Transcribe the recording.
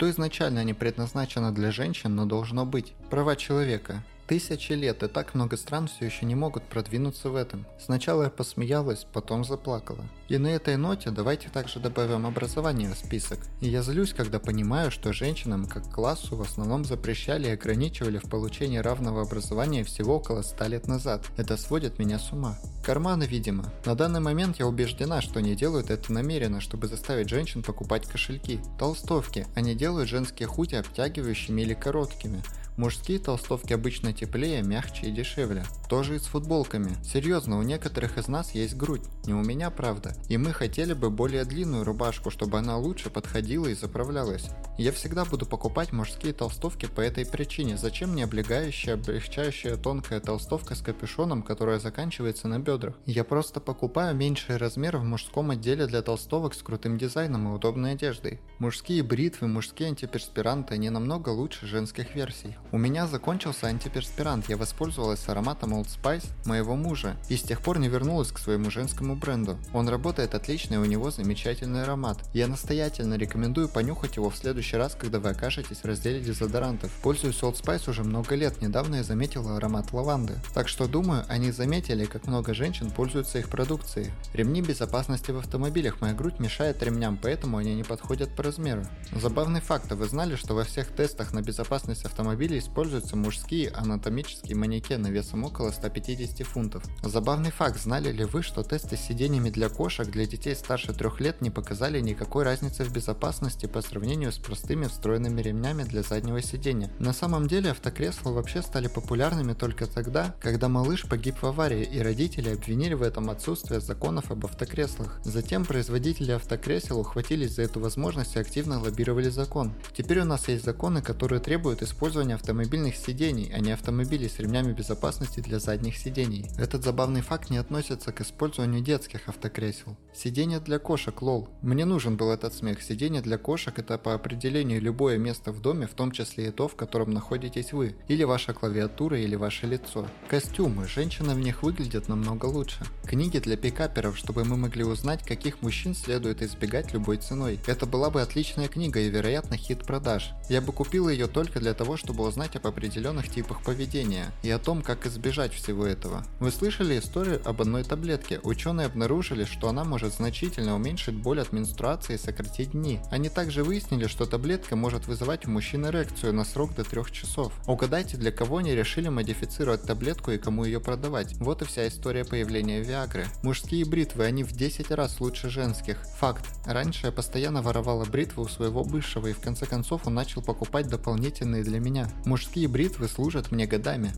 что изначально не предназначено для женщин, но должно быть. Права человека. Тысячи лет, и так много стран все еще не могут продвинуться в этом. Сначала я посмеялась, потом заплакала. И на этой ноте давайте также добавим образование в список. И я злюсь, когда понимаю, что женщинам как классу в основном запрещали и ограничивали в получении равного образования всего около 100 лет назад. Это сводит меня с ума. Карманы, видимо. На данный момент я убеждена, что они делают это намеренно, чтобы заставить женщин покупать кошельки. Толстовки. Они делают женские худи обтягивающими или короткими. Мужские толстовки обычно теплее, мягче и дешевле. Тоже и с футболками. Серьезно, у некоторых из нас есть грудь. Не у меня, правда. И мы хотели бы более длинную рубашку, чтобы она лучше подходила и заправлялась. Я всегда буду покупать мужские толстовки по этой причине. Зачем мне облегающая, облегчающая тонкая толстовка с капюшоном, которая заканчивается на бедрах? Я просто покупаю меньший размер в мужском отделе для толстовок с крутым дизайном и удобной одеждой. Мужские бритвы, мужские антиперспиранты не намного лучше женских версий. У меня закончился антиперспирант, я воспользовалась ароматом Old Spice моего мужа и с тех пор не вернулась к своему женскому бренду. Он работает отлично и у него замечательный аромат. Я настоятельно рекомендую понюхать его в следующий раз, когда вы окажетесь в разделе дезодорантов. Пользуюсь Old Spice уже много лет, недавно я заметила аромат лаванды. Так что думаю, они заметили, как много женщин пользуются их продукцией. Ремни безопасности в автомобилях, моя грудь мешает ремням, поэтому они не подходят по размеру. Забавный факт, а вы знали, что во всех тестах на безопасность автомобилей используются мужские анатомические манекены весом около 150 фунтов. Забавный факт, знали ли вы, что тесты с сиденьями для кошек для детей старше 3 лет не показали никакой разницы в безопасности по сравнению с простыми встроенными ремнями для заднего сидения. На самом деле автокресла вообще стали популярными только тогда, когда малыш погиб в аварии и родители обвинили в этом отсутствие законов об автокреслах. Затем производители автокресел ухватились за эту возможность и активно лоббировали закон. Теперь у нас есть законы, которые требуют использования автомобилей автомобильных сидений, а не автомобилей с ремнями безопасности для задних сидений. Этот забавный факт не относится к использованию детских автокресел. Сиденье для кошек, лол. Мне нужен был этот смех. Сиденье для кошек это по определению любое место в доме, в том числе и то, в котором находитесь вы. Или ваша клавиатура, или ваше лицо. Костюмы. Женщины в них выглядят намного лучше. Книги для пикаперов, чтобы мы могли узнать, каких мужчин следует избегать любой ценой. Это была бы отличная книга и, вероятно, хит продаж. Я бы купил ее только для того, чтобы узнать узнать об определенных типах поведения и о том, как избежать всего этого. Вы слышали историю об одной таблетке? Ученые обнаружили, что она может значительно уменьшить боль от менструации и сократить дни. Они также выяснили, что таблетка может вызывать у мужчин эрекцию на срок до 3 часов. Угадайте, для кого они решили модифицировать таблетку и кому ее продавать. Вот и вся история появления Виагры. Мужские бритвы, они в 10 раз лучше женских. Факт. Раньше я постоянно воровала бритвы у своего бывшего и в конце концов он начал покупать дополнительные для меня. Мужские бритвы служат мне годами.